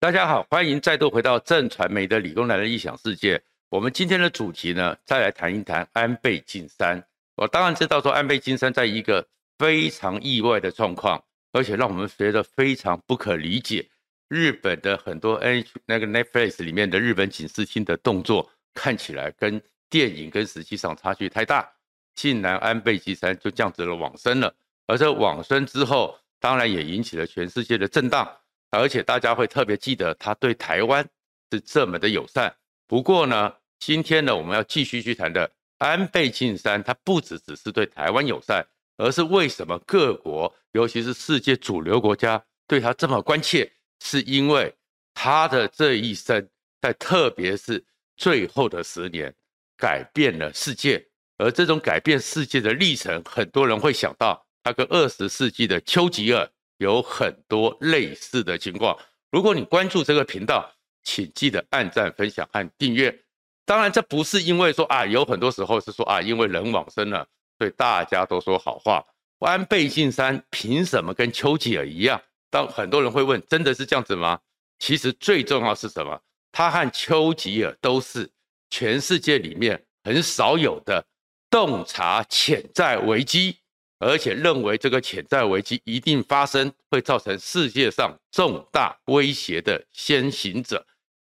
大家好，欢迎再度回到正传媒的理工男的异想世界。我们今天的主题呢，再来谈一谈安倍晋三。我当然知道说，安倍晋三在一个非常意外的状况，而且让我们觉得非常不可理解。日本的很多 N 那个 Netflix 里面的日本警视厅的动作，看起来跟电影跟实际上差距太大，竟然安倍晋三就这样子了往生了。而这往生之后，当然也引起了全世界的震荡。而且大家会特别记得他对台湾是这么的友善。不过呢，今天呢，我们要继续去谈的安倍晋三，他不只只是对台湾友善，而是为什么各国，尤其是世界主流国家对他这么关切，是因为他的这一生，在特别是最后的十年，改变了世界。而这种改变世界的历程，很多人会想到他跟二十世纪的丘吉尔。有很多类似的情况。如果你关注这个频道，请记得按赞、分享和订阅。当然，这不是因为说啊，有很多时候是说啊，因为人往生了，所以大家都说好话。安倍晋三凭什么跟丘吉尔一样？当很多人会问，真的是这样子吗？其实最重要是什么？他和丘吉尔都是全世界里面很少有的洞察潜在危机。而且认为这个潜在危机一定发生，会造成世界上重大威胁的先行者。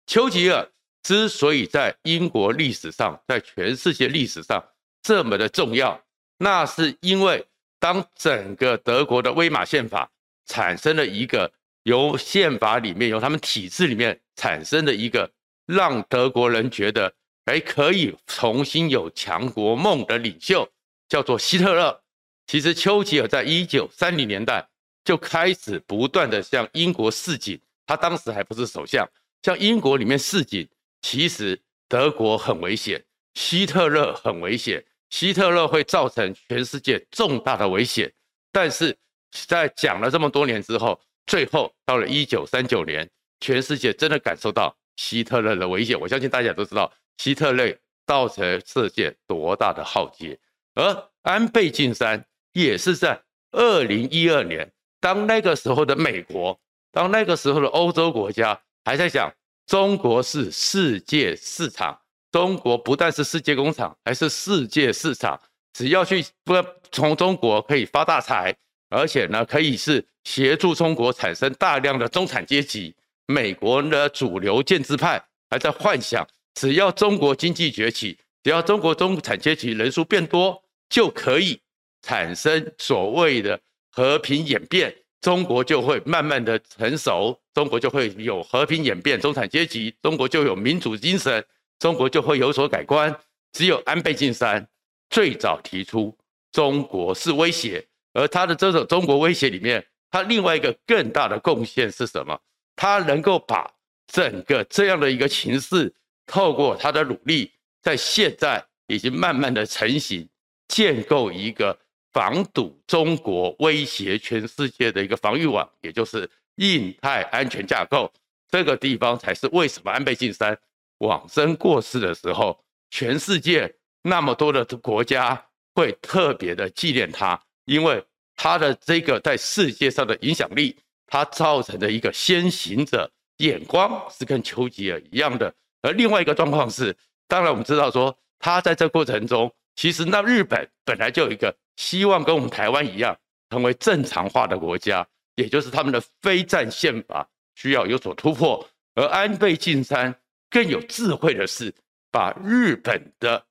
丘吉尔之所以在英国历史上，在全世界历史上这么的重要，那是因为当整个德国的威玛宪法产生了一个由宪法里面，由他们体制里面产生的一个让德国人觉得哎可以重新有强国梦的领袖，叫做希特勒。其实丘吉尔在一九三零年代就开始不断的向英国示警，他当时还不是首相，向英国里面示警，其实德国很危险，希特勒很危险，希特勒会造成全世界重大的危险。但是在讲了这么多年之后，最后到了一九三九年，全世界真的感受到希特勒的危险。我相信大家都知道希特勒造成世界多大的浩劫，而安倍晋三。也是在二零一二年，当那个时候的美国，当那个时候的欧洲国家还在想中国是世界市场，中国不但是世界工厂，还是世界市场，只要去不从中国可以发大财，而且呢可以是协助中国产生大量的中产阶级。美国的主流建制派还在幻想，只要中国经济崛起，只要中国中产阶级人数变多，就可以。产生所谓的和平演变，中国就会慢慢的成熟，中国就会有和平演变，中产阶级，中国就有民主精神，中国就会有所改观。只有安倍晋三最早提出中国是威胁，而他的这种中国威胁里面，他另外一个更大的贡献是什么？他能够把整个这样的一个情势，透过他的努力，在现在已经慢慢的成型，建构一个。防堵中国威胁全世界的一个防御网，也就是印太安全架构。这个地方才是为什么安倍晋三往生过世的时候，全世界那么多的国家会特别的纪念他，因为他的这个在世界上的影响力，他造成的一个先行者眼光是跟丘吉尔一样的。而另外一个状况是，当然我们知道说他在这过程中，其实那日本本来就有一个。希望跟我们台湾一样，成为正常化的国家，也就是他们的非战宪法需要有所突破。而安倍晋三更有智慧的是，把日本的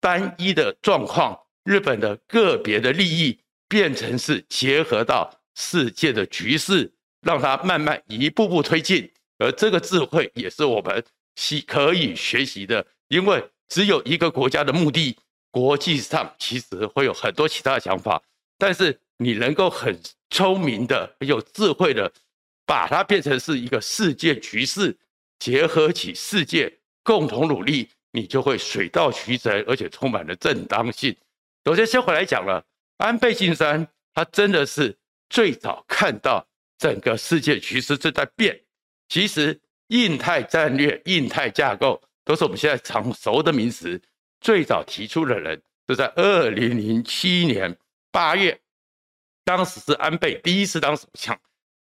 单一的状况、日本的个别的利益，变成是结合到世界的局势，让它慢慢一步步推进。而这个智慧也是我们可以学习的，因为只有一个国家的目的。国际上其实会有很多其他的想法，但是你能够很聪明的、很有智慧的，把它变成是一个世界局势，结合起世界共同努力，你就会水到渠成，而且充满了正当性。首先，先回来讲了，安倍晋三他真的是最早看到整个世界局势正在变。其实，印太战略、印太架构都是我们现在常熟的名词。最早提出的人是在二零零七年八月，当时是安倍第一次当首相，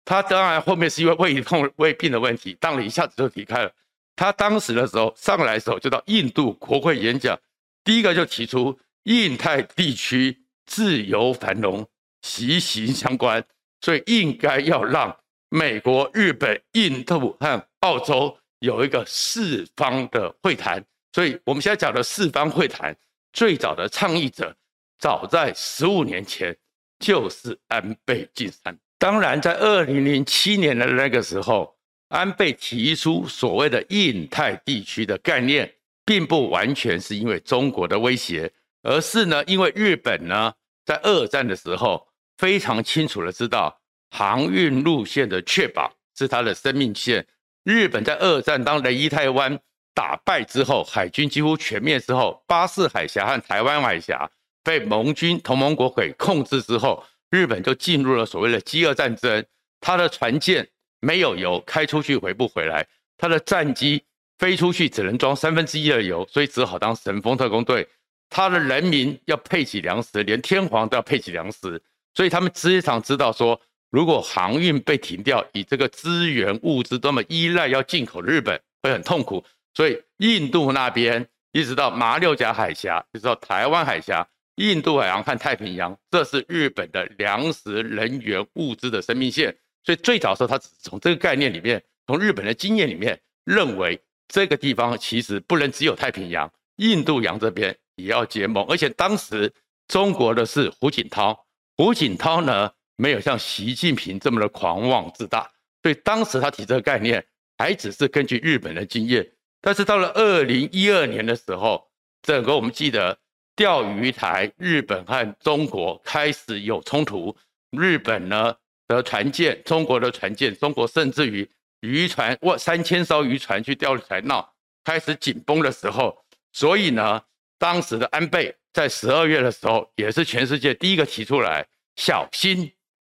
他当然后面是因为胃痛、胃病的问题，当然一下子就离开了。他当时的时候上来的时候就到印度国会演讲，第一个就提出印太地区自由繁荣息息相关，所以应该要让美国、日本、印度和澳洲有一个四方的会谈。所以我们现在讲的四方会谈，最早的倡议者早在十五年前就是安倍晋三。当然，在二零零七年的那个时候，安倍提出所谓的印太地区的概念，并不完全是因为中国的威胁，而是呢，因为日本呢在二战的时候非常清楚的知道航运路线的确保是它的生命线。日本在二战当雷伊太湾打败之后，海军几乎全灭之后，巴士海峡和台湾海峡被盟军同盟国给控制之后，日本就进入了所谓的饥饿战争，他的船舰。没有油，开出去回不回来。他的战机飞出去只能装三分之一的油，所以只好当神风特攻队。他的人民要配给粮食，连天皇都要配给粮食，所以他们非常知道说，如果航运被停掉，以这个资源物资这么依赖要进口日本会很痛苦。所以印度那边一直到马六甲海峡，一直到台湾海峡、印度海洋和太平洋，这是日本的粮食、人员、物资的生命线。所以最早的时候，他只是从这个概念里面，从日本的经验里面，认为这个地方其实不能只有太平洋，印度洋这边也要结盟。而且当时中国的是胡锦涛，胡锦涛呢没有像习近平这么的狂妄自大，所以当时他提这个概念，还只是根据日本的经验。但是到了二零一二年的时候，整个我们记得钓鱼台，日本和中国开始有冲突，日本呢，的船舰，中国的船舰，中国甚至于渔船，哇，三千艘渔船去钓鱼台闹，开始紧绷的时候，所以呢，当时的安倍在十二月的时候，也是全世界第一个提出来，小心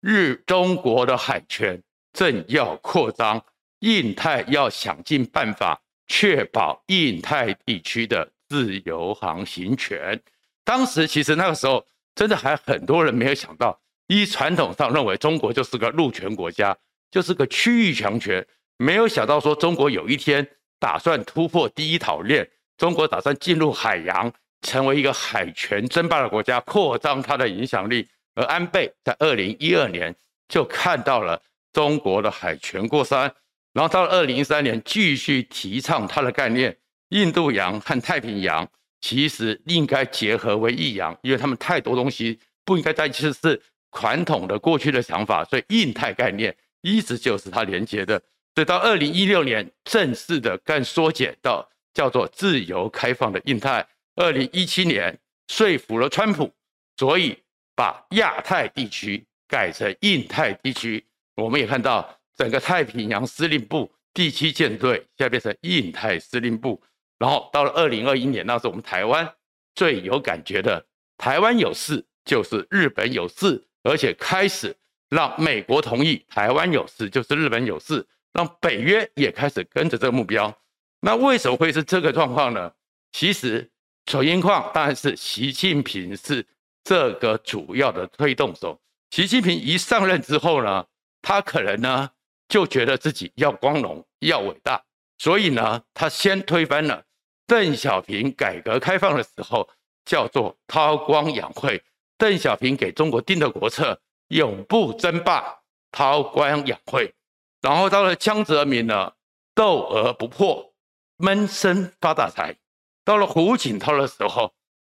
日中国的海权正要扩张，印太要想尽办法确保印太地区的自由航行权。当时其实那个时候，真的还很多人没有想到。一传统上认为中国就是个陆权国家，就是个区域强权，没有想到说中国有一天打算突破第一岛链，中国打算进入海洋，成为一个海权争霸的国家，扩张它的影响力。而安倍在二零一二年就看到了中国的海权过山，然后到了二零一三年继续提倡他的概念，印度洋和太平洋其实应该结合为一洋，因为他们太多东西不应该在一起是。传统的过去的想法，所以印太概念一直就是它连接的。所以到二零一六年正式的更缩减到叫做自由开放的印太。二零一七年说服了川普，所以把亚太地区改成印太地区。我们也看到整个太平洋司令部第七舰队现在变成印太司令部。然后到了二零二一年，那是我们台湾最有感觉的，台湾有事就是日本有事。而且开始让美国同意台湾有事，就是日本有事，让北约也开始跟着这个目标。那为什么会是这个状况呢？其实主因况当然是习近平是这个主要的推动手。习近平一上任之后呢，他可能呢就觉得自己要光荣、要伟大，所以呢，他先推翻了邓小平改革开放的时候叫做韬光养晦。邓小平给中国定的国策，永不争霸，韬光养晦。然后到了江泽民呢，斗而不破，闷声发大财。到了胡锦涛的时候，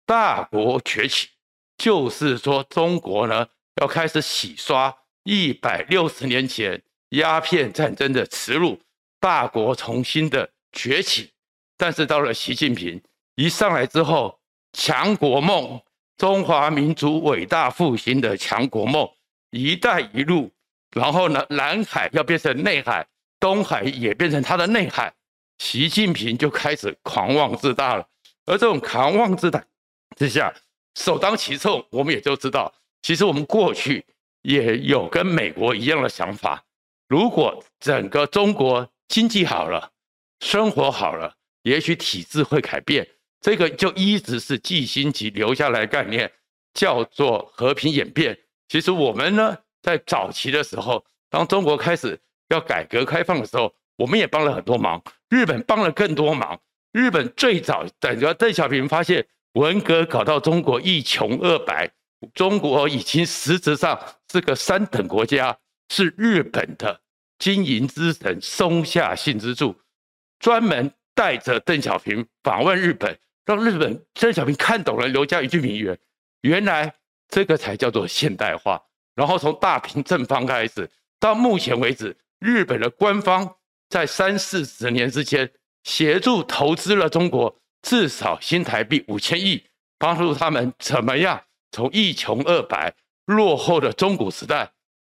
大国崛起，就是说中国呢要开始洗刷一百六十年前鸦片战争的耻辱，大国重新的崛起。但是到了习近平一上来之后，强国梦。中华民族伟大复兴的强国梦，一带一路，然后呢，南海要变成内海，东海也变成它的内海，习近平就开始狂妄自大了。而这种狂妄自大之下，首当其冲，我们也就知道，其实我们过去也有跟美国一样的想法。如果整个中国经济好了，生活好了，也许体制会改变。这个就一直是季新吉留下来概念，叫做和平演变。其实我们呢，在早期的时候当中国开始要改革开放的时候，我们也帮了很多忙。日本帮了更多忙。日本最早等着邓小平发现文革搞到中国一穷二白，中国已经实质上是个三等国家，是日本的经营之神松下幸之助专门带着邓小平访问日本，让日本邓小平看懂了刘家一句名言：原来这个才叫做现代化。然后从大平正方开始，到目前为止，日本的官方在三四十年之间协助投资了中国至少新台币五千亿，帮助他们怎么样从一穷二白落后的中古时代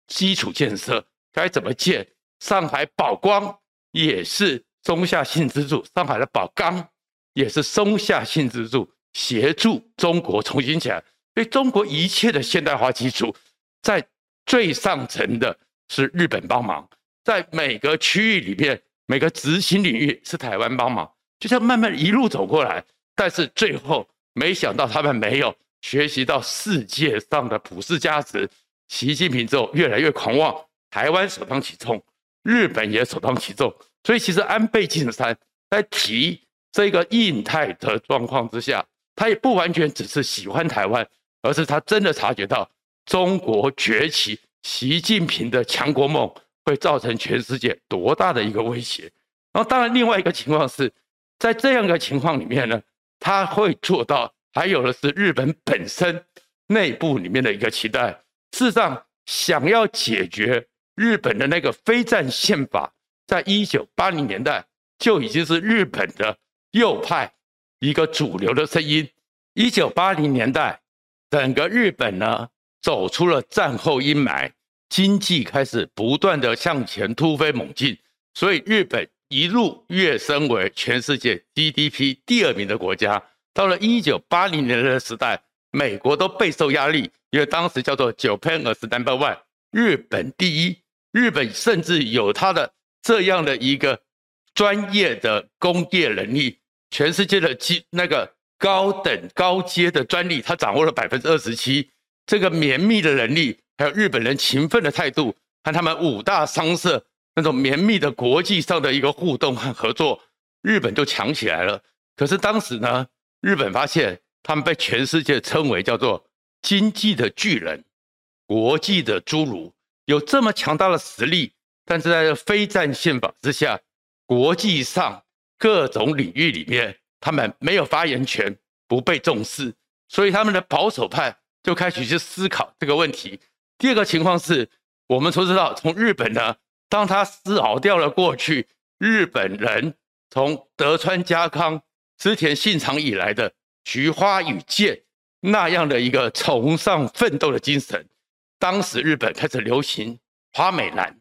基础建设该怎么建？上海宝光也是松下幸之助，上海的宝钢也是松下幸之助协助中国重新起来，所以中国一切的现代化基础。在最上层的是日本帮忙，在每个区域里面，每个执行领域是台湾帮忙，就这样慢慢一路走过来。但是最后，没想到他们没有学习到世界上的普世价值。习近平之后越来越狂妄，台湾首当其冲，日本也首当其冲。所以其实安倍晋三在提这个印太的状况之下，他也不完全只是喜欢台湾，而是他真的察觉到。中国崛起，习近平的强国梦会造成全世界多大的一个威胁？然后，当然，另外一个情况是在这样一个情况里面呢，他会做到。还有的是日本本身内部里面的一个期待。事实上，想要解决日本的那个非战宪法，在一九八零年代就已经是日本的右派一个主流的声音。一九八零年代，整个日本呢，走出了战后阴霾，经济开始不断的向前突飞猛进，所以日本一路跃升为全世界 GDP 第二名的国家。到了一九八零年的时代，美国都备受压力，因为当时叫做 Japan as number one，日本第一，日本甚至有它的这样的一个专业的工业能力，全世界的基那个高等高阶的专利，它掌握了百分之二十七。这个绵密的能力，还有日本人勤奋的态度，和他们五大商社那种绵密的国际上的一个互动和合作，日本就强起来了。可是当时呢，日本发现他们被全世界称为叫做经济的巨人、国际的侏儒，有这么强大的实力，但是在非战宪法之下，国际上各种领域里面，他们没有发言权，不被重视，所以他们的保守派。就开始去思考这个问题。第二个情况是，我们都知道，从日本呢，当他思考掉了过去日本人从德川家康、织田信长以来的菊花与剑那样的一个崇尚奋斗的精神，当时日本开始流行花美男，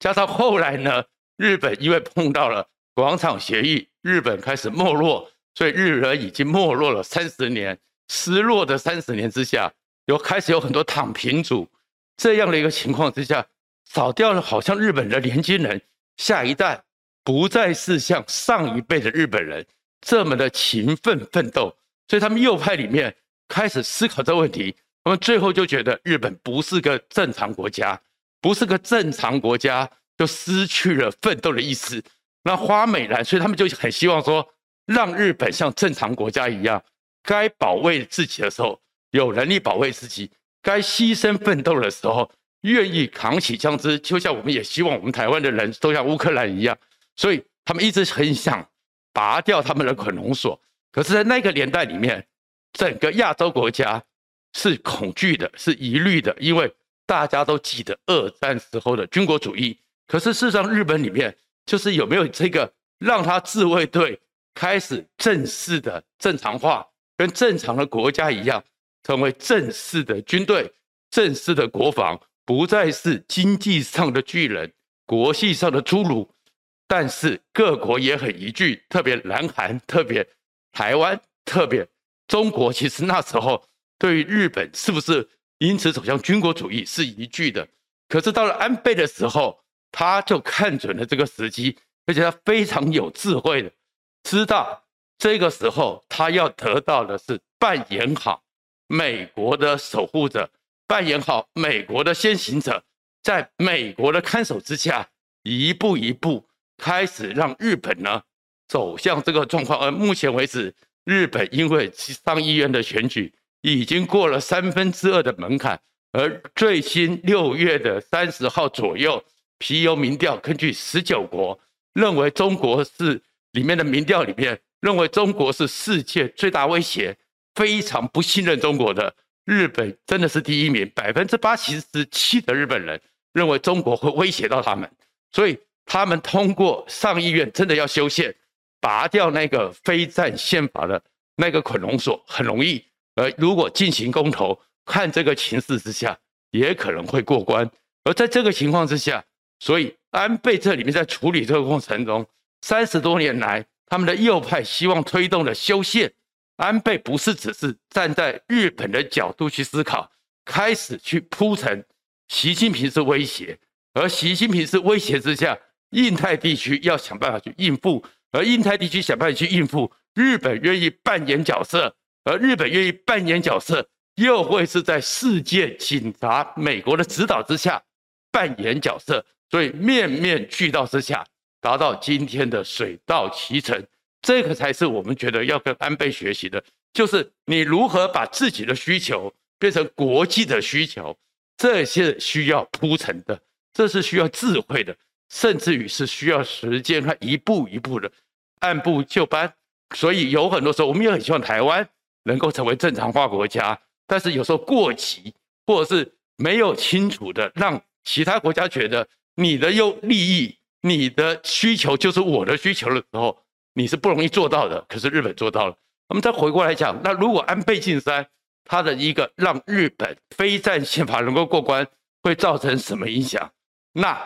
加上后来呢，日本因为碰到了广场协议，日本开始没落，所以日本已经没落了三十年，失落的三十年之下。有开始有很多躺平族这样的一个情况之下，少掉了好像日本的年轻人下一代不再是像上一辈的日本人这么的勤奋奋斗，所以他们右派里面开始思考这个问题，他们最后就觉得日本不是个正常国家，不是个正常国家就失去了奋斗的意思。那花美男，所以他们就很希望说，让日本像正常国家一样，该保卫自己的时候。有能力保卫自己，该牺牲奋斗的时候，愿意扛起枪支，就像我们也希望我们台湾的人都像乌克兰一样，所以他们一直很想拔掉他们的捆龙锁。可是，在那个年代里面，整个亚洲国家是恐惧的，是疑虑的，因为大家都记得二战时候的军国主义。可是，事实上，日本里面就是有没有这个让他自卫队开始正式的正常化，跟正常的国家一样。成为正式的军队，正式的国防，不再是经济上的巨人，国际上的侏儒。但是各国也很疑惧，特别南韩，特别台湾，特别中国。其实那时候对于日本是不是因此走向军国主义是疑惧的。可是到了安倍的时候，他就看准了这个时机，而且他非常有智慧的知道这个时候他要得到的是扮演好。美国的守护者，扮演好美国的先行者，在美国的看守之下，一步一步开始让日本呢走向这个状况。而目前为止，日本因为上议院的选举已经过了三分之二的门槛，而最新六月的三十号左右，皮尤民调根据十九国认为中国是里面的民调里面认为中国是世界最大威胁，非常不信任中国的。日本真的是第一名，百分之八十七的日本人认为中国会威胁到他们，所以他们通过上议院真的要修宪，拔掉那个非战宪法的那个捆龙锁很容易。而如果进行公投，看这个情势之下，也可能会过关。而在这个情况之下，所以安倍这里面在处理这个过程中，三十多年来他们的右派希望推动的修宪。安倍不是只是站在日本的角度去思考，开始去铺陈，习近平是威胁，而习近平是威胁之下，印太地区要想办法去应付，而印太地区想办法去应付，日本愿意扮演角色，而日本愿意扮演角色，又会是在世界警察美国的指导之下扮演角色，所以面面俱到之下，达到今天的水到渠成。这个才是我们觉得要跟安倍学习的，就是你如何把自己的需求变成国际的需求，这些需要铺陈的，这是需要智慧的，甚至于是需要时间和一步一步的按部就班。所以有很多时候，我们也很希望台湾能够成为正常化国家，但是有时候过急，或者是没有清楚的让其他国家觉得你的又利益、你的需求就是我的需求的时候。你是不容易做到的，可是日本做到了。我们再回过来讲，那如果安倍晋三他的一个让日本非战宪法能够过关，会造成什么影响？那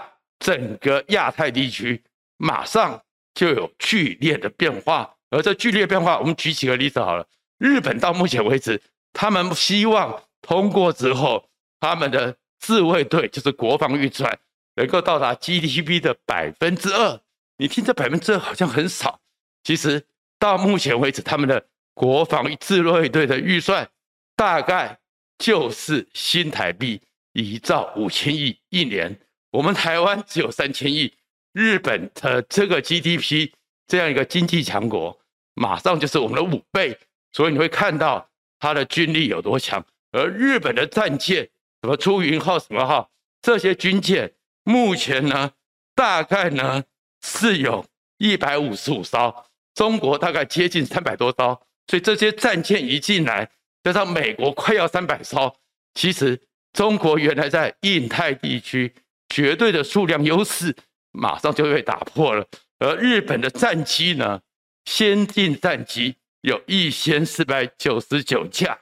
整个亚太地区马上就有剧烈的变化。而这剧烈变化，我们举几个例子好了。日本到目前为止，他们希望通过之后，他们的自卫队就是国防预算能够到达 GDP 的百分之二。你听这百分之二好像很少。其实到目前为止，他们的国防自卫队的预算大概就是新台币一兆五千亿一年。我们台湾只有三千亿，日本的这个 GDP 这样一个经济强国，马上就是我们的五倍。所以你会看到它的军力有多强。而日本的战舰，什么出云号、什么号，这些军舰目前呢，大概呢是有一百五十五艘。中国大概接近三百多艘，所以这些战舰一进来，加上美国快要三百艘，其实中国原来在印太地区绝对的数量优势马上就被打破了。而日本的战机呢，先进战机有一千四百九十九架，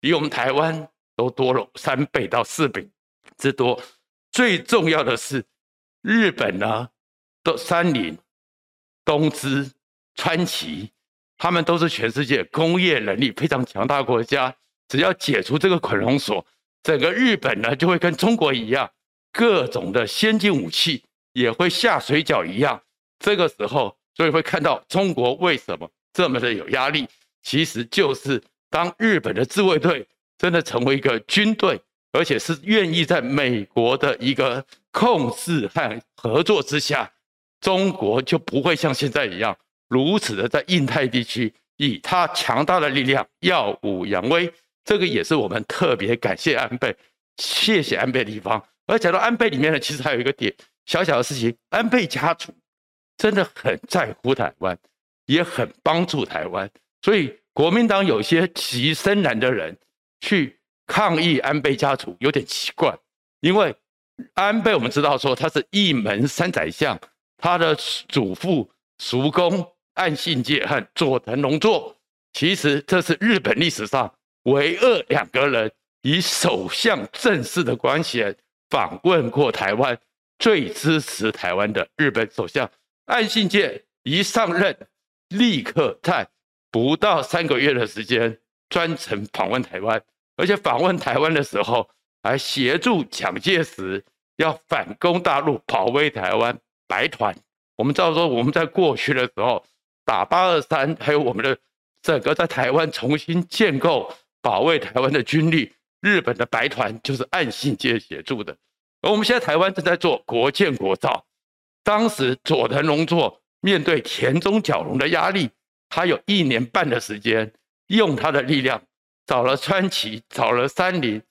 比我们台湾都多了三倍到四倍之多。最重要的是，日本呢，都三菱、东芝。川崎，他们都是全世界工业能力非常强大的国家。只要解除这个捆龙锁，整个日本呢就会跟中国一样，各种的先进武器也会下水饺一样。这个时候，所以会看到中国为什么这么的有压力，其实就是当日本的自卫队真的成为一个军队，而且是愿意在美国的一个控制和合作之下，中国就不会像现在一样。如此的在印太地区以他强大的力量耀武扬威，这个也是我们特别感谢安倍、谢谢安倍的地方。而讲到安倍里面呢，其实还有一个点小小的事情，安倍家族真的很在乎台湾，也很帮助台湾。所以国民党有些极深蓝的人去抗议安倍家族有点奇怪，因为安倍我们知道说他是一门三宰相，他的祖父叔公。岸信介和佐藤荣作，其实这是日本历史上唯二两个人以首相正式的关系访问过台湾，最支持台湾的日本首相。岸信介一上任，立刻在不到三个月的时间专程访问台湾，而且访问台湾的时候还协助蒋介石要反攻大陆，保卫台湾。白团，我们知道说我们在过去的时候。打八二三，还有我们的整个在台湾重新建构、保卫台湾的军力，日本的白团就是岸信介协助的。而我们现在台湾正在做国建国造，当时佐藤荣作面对田中角荣的压力，他有一年半的时间，用他的力量找了川崎，找了三菱，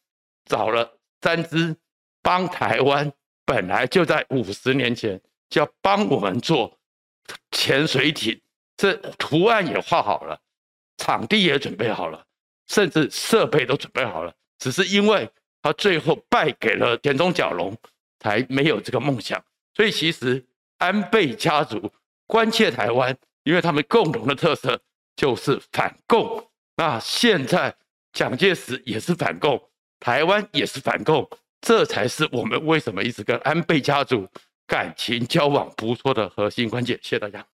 找了三支，帮台湾本来就在五十年前就要帮我们做潜水艇，这图案也画好了，场地也准备好了，甚至设备都准备好了，只是因为。他最后败给了田中角荣，才没有这个梦想。所以其实安倍家族关切台湾，因为他们共同的特色就是反共。那现在蒋介石也是反共，台湾也是反共，这才是我们为什么一直跟安倍家族感情交往不错的核心关键。谢谢大家。